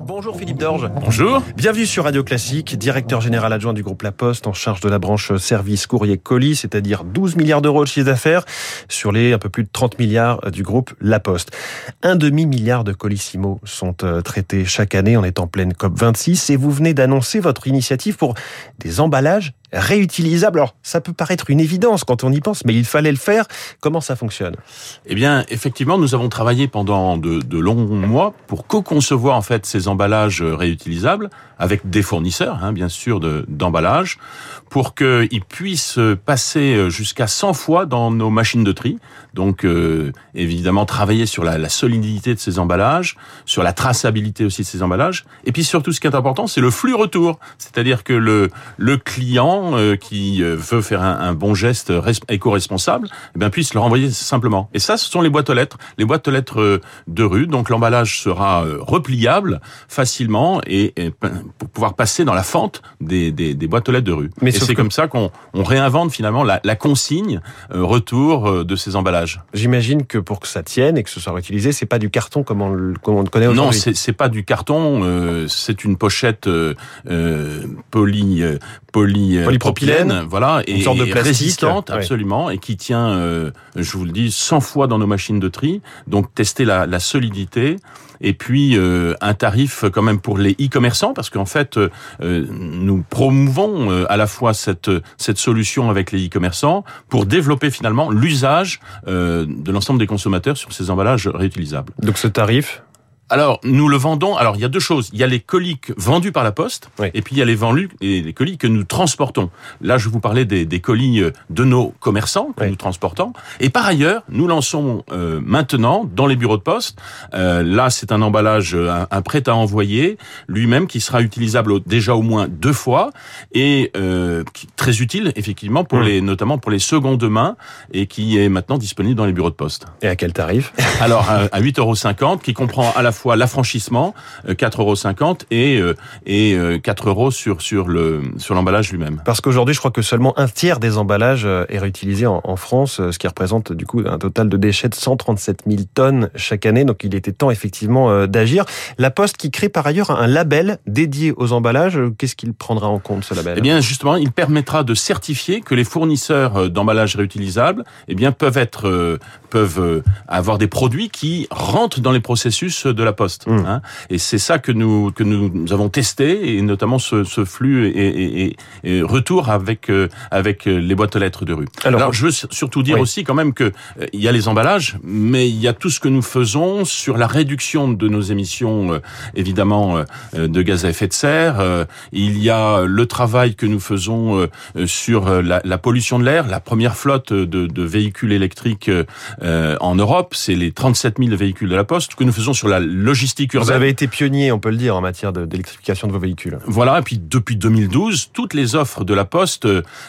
Bonjour Philippe Dorge. Bonjour. Bienvenue sur Radio Classique, directeur général adjoint du groupe La Poste en charge de la branche service courrier colis, c'est-à-dire 12 milliards d'euros de chiffre d'affaires sur les un peu plus de 30 milliards du groupe La Poste. Un demi-milliard de colissimo sont euh, traités chaque année. On est en pleine COP26 et vous venez d'annoncer votre initiative pour des emballages réutilisable. Alors, ça peut paraître une évidence quand on y pense, mais il fallait le faire. Comment ça fonctionne? Eh bien, effectivement, nous avons travaillé pendant de, de longs mois pour co-concevoir en fait ces emballages réutilisables avec des fournisseurs, hein, bien sûr, d'emballage, pour qu'ils puissent passer jusqu'à 100 fois dans nos machines de tri. Donc, euh, évidemment, travailler sur la, la, solidité de ces emballages, sur la traçabilité aussi de ces emballages, et puis surtout, ce qui est important, c'est le flux retour, c'est-à-dire que le, le client euh, qui euh, veut faire un, bon geste éco-responsable, eh bien puisse le renvoyer simplement. Et ça, ce sont les boîtes aux lettres, les boîtes aux lettres euh, de rue. Donc l'emballage sera repliable facilement et, pour pouvoir passer dans la fente des, des, des boîtes aux lettres de rue. Mais et c'est comme ça qu'on on réinvente finalement la, la consigne retour de ces emballages. J'imagine que pour que ça tienne et que ce soit réutilisé, c'est pas du carton comme on, le, comme on le connaît aujourd'hui. Non, c'est pas du carton. Euh, c'est une pochette euh, poly poly polypropylène, voilà, et, une sorte de plastique, résistante, absolument, et qui tient, euh, je vous le dis, 100 fois dans nos machines de tri. Donc tester la, la solidité, et puis euh, un tarif quand même pour les e-commerçants, parce qu'en fait, euh, nous promouvons à la fois cette cette solution avec les e-commerçants pour développer finalement l'usage de l'ensemble des consommateurs sur ces emballages réutilisables. Donc ce tarif alors, nous le vendons. Alors, il y a deux choses. Il y a les colis vendus par la poste, et puis il y a les vendus et les colis que nous transportons. Là, je vous parlais des, des colis euh, de nos commerçants que nous transportons. Et par ailleurs, nous lançons euh, maintenant dans les bureaux de poste. Euh, là, c'est un emballage, un, prêt à envoyer, lui-même qui sera utilisable déjà au moins deux fois et euh, très utile effectivement pour les, notamment pour les secondes mains et qui est maintenant disponible dans les bureaux de poste. Et à quel tarif? Alors, à 8,50 euros, qui comprend à la fois l'affranchissement, 4,50 euros et euh, et 4 euh, euros sur sur le sur l'emballage lui-même. Parce qu'aujourd'hui, je crois que seulement un tiers des emballages euh, est réutilisé en, en, France, ce qui représente du coup un total de déchets de 137 000 tonnes chaque année. Donc, il était temps effectivement d'agir. La Poste qui crée par ailleurs un label dédié aux emballages. Qu'est-ce qu'il prendra en compte ce label? Eh bien, justement, il permettra de certifier que les fournisseurs d'emballages réutilisables, eh bien, peuvent être peuvent avoir des produits qui rentrent dans les processus de la Poste. Mmh. Hein. Et c'est ça que nous que nous avons testé et notamment ce, ce flux et, et, et, retour avec euh, avec les boîtes aux lettres de rue. Alors, Alors je veux surtout dire aussi quand même que euh, il y a les emballages, mais il y a tout ce que nous faisons sur la réduction de nos émissions euh, évidemment de gaz à effet de serre. il y a le travail que nous faisons sur la, la pollution de l'air. La première flotte de, de véhicules électriques en Europe, c'est les 37 000 véhicules de la Poste que nous faisons sur la logistique urbaine. Vous avez été pionnier, on peut le dire, en matière d'électrification de, vos véhicules. Voilà, et puis depuis 2012, toutes les offres de la Poste,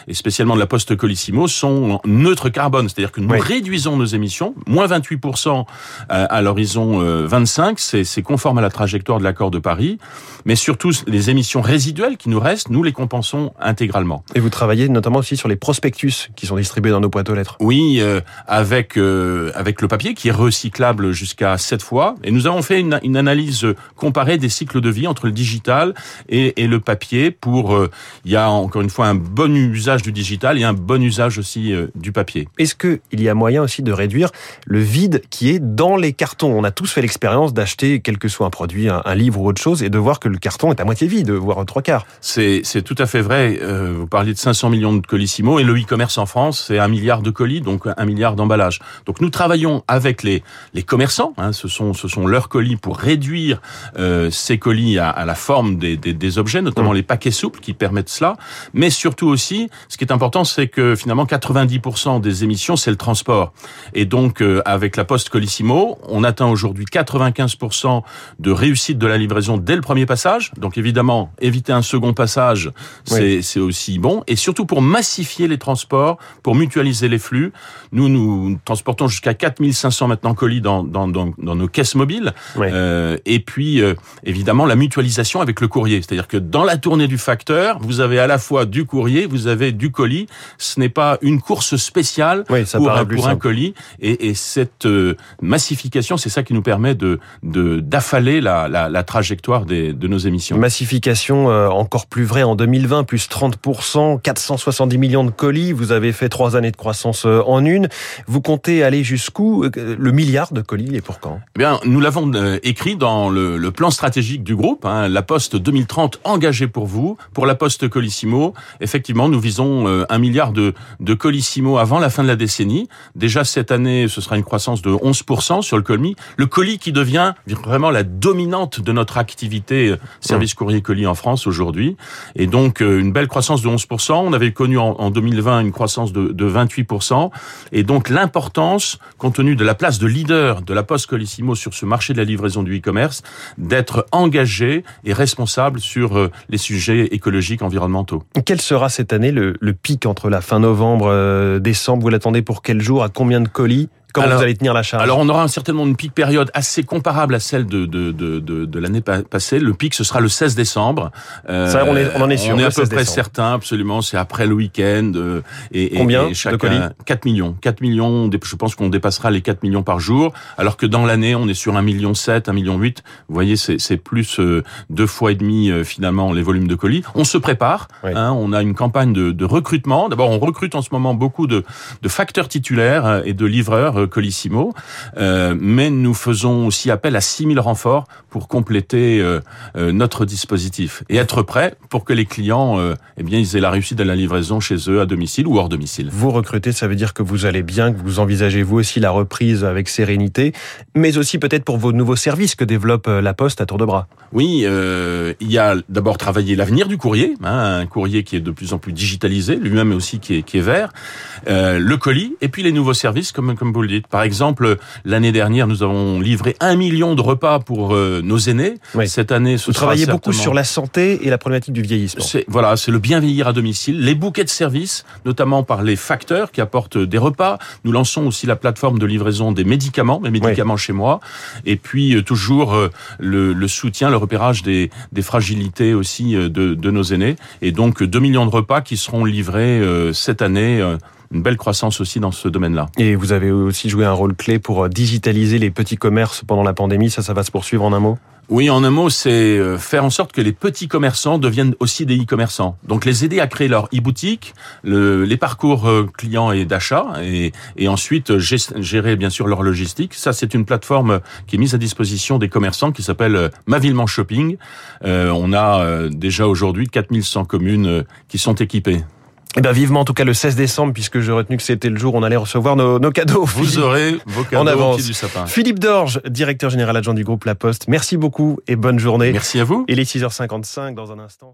et spécialement de la Poste Colissimo, sont neutres carbone. C'est-à-dire que nous réduisons nos émissions, moins 28% à l'horizon 25, c'est conforme à la trajectoire de l'accord de Paris, mais surtout les émissions résiduelles qui nous restent, nous les compensons intégralement. Et vous travaillez notamment aussi sur les prospectus qui sont distribués dans nos boîtes aux lettres. Oui, euh, avec euh, avec le papier qui est recyclable jusqu'à 7 fois, et nous avons fait une, une, analyse comparée des cycles de vie entre le digital et, et le papier pour euh, il y a encore une fois un bon usage du digital et un bon usage aussi euh, du papier. Est-ce que il y a moyen aussi de réduire le vide qui est dans les cartons? On a tous fait l'expérience d'acheter quel que soit un produit, un, un, livre ou autre chose, et de voir que le carton est à moitié vide, voire trois quarts. C'est c'est tout à fait vrai. Euh, vous parliez de 500 millions de colissimo et le e-commerce en France c'est un milliard de colis, donc un milliard d'emballages. Donc nous travaillons avec les les commerçants. Hein, ce sont ce sont leurs colis pour réduire euh, ces colis à, à la forme des, des, des objets, notamment mmh. les paquets souples qui permettent cela. Mais surtout aussi, ce qui est important, c'est que finalement 90% des émissions, c'est le transport. Et donc, euh, avec la Poste Colissimo, on atteint aujourd'hui 95% de réussite de la livraison dès le premier passage. Donc évidemment, éviter un second passage, c'est oui. aussi bon. Et surtout pour massifier les transports, pour mutualiser les flux. Nous, nous transportons jusqu'à 4500 maintenant colis dans, dans, dans, dans nos caisses mobiles. Euh, et puis, euh, évidemment, la mutualisation avec le courrier. C'est-à-dire que dans la tournée du facteur, vous avez à la fois du courrier, vous avez du colis. Ce n'est pas une course spéciale pour, un, pour un, colis. Et, et cette euh, massification, c'est ça qui nous permet de d'affaler la, la, la, trajectoire des, de nos émissions. Massification encore plus vraie en 2020, plus 30%, 470 millions de colis. Vous avez fait trois années de croissance en une. Vous comptez aller jusqu'où Le milliard de colis, et pour quand? Eh Bien, nous l'avons euh, écrit dans le, le, plan stratégique du groupe, hein, La Poste 2030 engagée pour vous, pour La Poste Colissimo. Effectivement, nous visons euh, un milliard de, de Colissimo avant la fin de la décennie. Déjà cette année, ce sera une croissance de 11% sur le colis. Le colis qui devient vraiment la dominante de notre activité euh, service courrier colis en France aujourd'hui. Et donc, une belle croissance de 11%. On avait connu en, en 2020 une croissance de, de 28%. Et donc, l'importance, compte tenu de la place de leader de La Poste Colissimo sur ce marché de la livraison du e-commerce, d'être engagé et responsable sur euh, les sujets écologiques, environnementaux. Quel sera cette année le, pic entre la fin novembre, euh, décembre? Vous l'attendez pour quel jour? À combien de colis? Comment alors, vous allez tenir la charge Alors on aura certainement une pic période assez comparable à celle de de, de, de, de l'année passée. Le pic ce sera le 16 décembre. Euh, Ça, on, est, on en est sûr. On est à peu près certain, absolument. C'est après le week-end. Euh, et, Combien et chacun, de colis 4 millions. 4 millions. Je pense qu'on dépassera les 4 millions par jour. Alors que dans l'année, on est sur 1 million 7, 1 million 8. Vous voyez, c'est plus euh, deux fois et demi euh, finalement les volumes de colis. On se prépare. Oui. Hein, on a une campagne de, de recrutement. D'abord, on recrute en ce moment beaucoup de, de facteurs titulaires et de livreurs Colissimo. Euh, mais nous faisons aussi appel à 6000 renforts pour compléter euh, euh, notre dispositif et être prêts pour que les clients euh, eh bien, ils aient la réussite de la livraison chez eux à domicile ou hors domicile. Vous recrutez, ça veut dire que vous allez bien, que vous envisagez vous aussi la reprise avec sérénité, mais aussi peut-être pour vos nouveaux services que développe La Poste à tour de bras. Oui, euh, il y a d'abord travaillé l'avenir du courrier, hein, un courrier qui est de plus en plus digitalisé, lui-même aussi qui est, qui est vert, euh, le colis, et puis les nouveaux services, comme, comme vous le dites. Par exemple, l'année dernière, nous avons livré un million de repas pour euh, nos aînés. Oui. Cette année, ce Vous travaillez beaucoup sur la santé et la problématique du vieillissement. Voilà, c'est le bien vieillir à domicile, les bouquets de services, notamment par les facteurs qui apportent des repas. Nous lançons aussi la plateforme de livraison des médicaments, mes médicaments oui. chez moi, et puis euh, toujours euh, le, le soutien, le repérage des, des fragilités aussi de, de, nos aînés. Et donc 2 millions de repas qui seront livrés cette année une belle croissance aussi dans ce domaine-là. Et vous avez aussi joué un rôle clé pour digitaliser les petits commerces pendant la pandémie. Ça, ça va se poursuivre en un mot? Oui, en un mot, c'est faire en sorte que les petits commerçants deviennent aussi des e-commerçants. Donc les aider à créer leur e-boutique, le, les parcours clients et d'achat, et, et, ensuite gérer bien sûr leur logistique. Ça, c'est une plateforme qui est mise à disposition des commerçants qui s'appelle Mavillement Shopping. Euh, on a déjà aujourd'hui 4100 communes qui sont équipées. Eh bien, vivement, en tout cas, le 16 décembre, puisque j'ai retenu que c'était le jour où on allait recevoir nos, nos cadeaux. Vous Philippe. aurez vos cadeaux en avance. du sapin. Philippe Dorge, directeur général adjoint du groupe La Poste. Merci beaucoup et bonne journée. Merci à vous. Et les 6h55 dans un instant.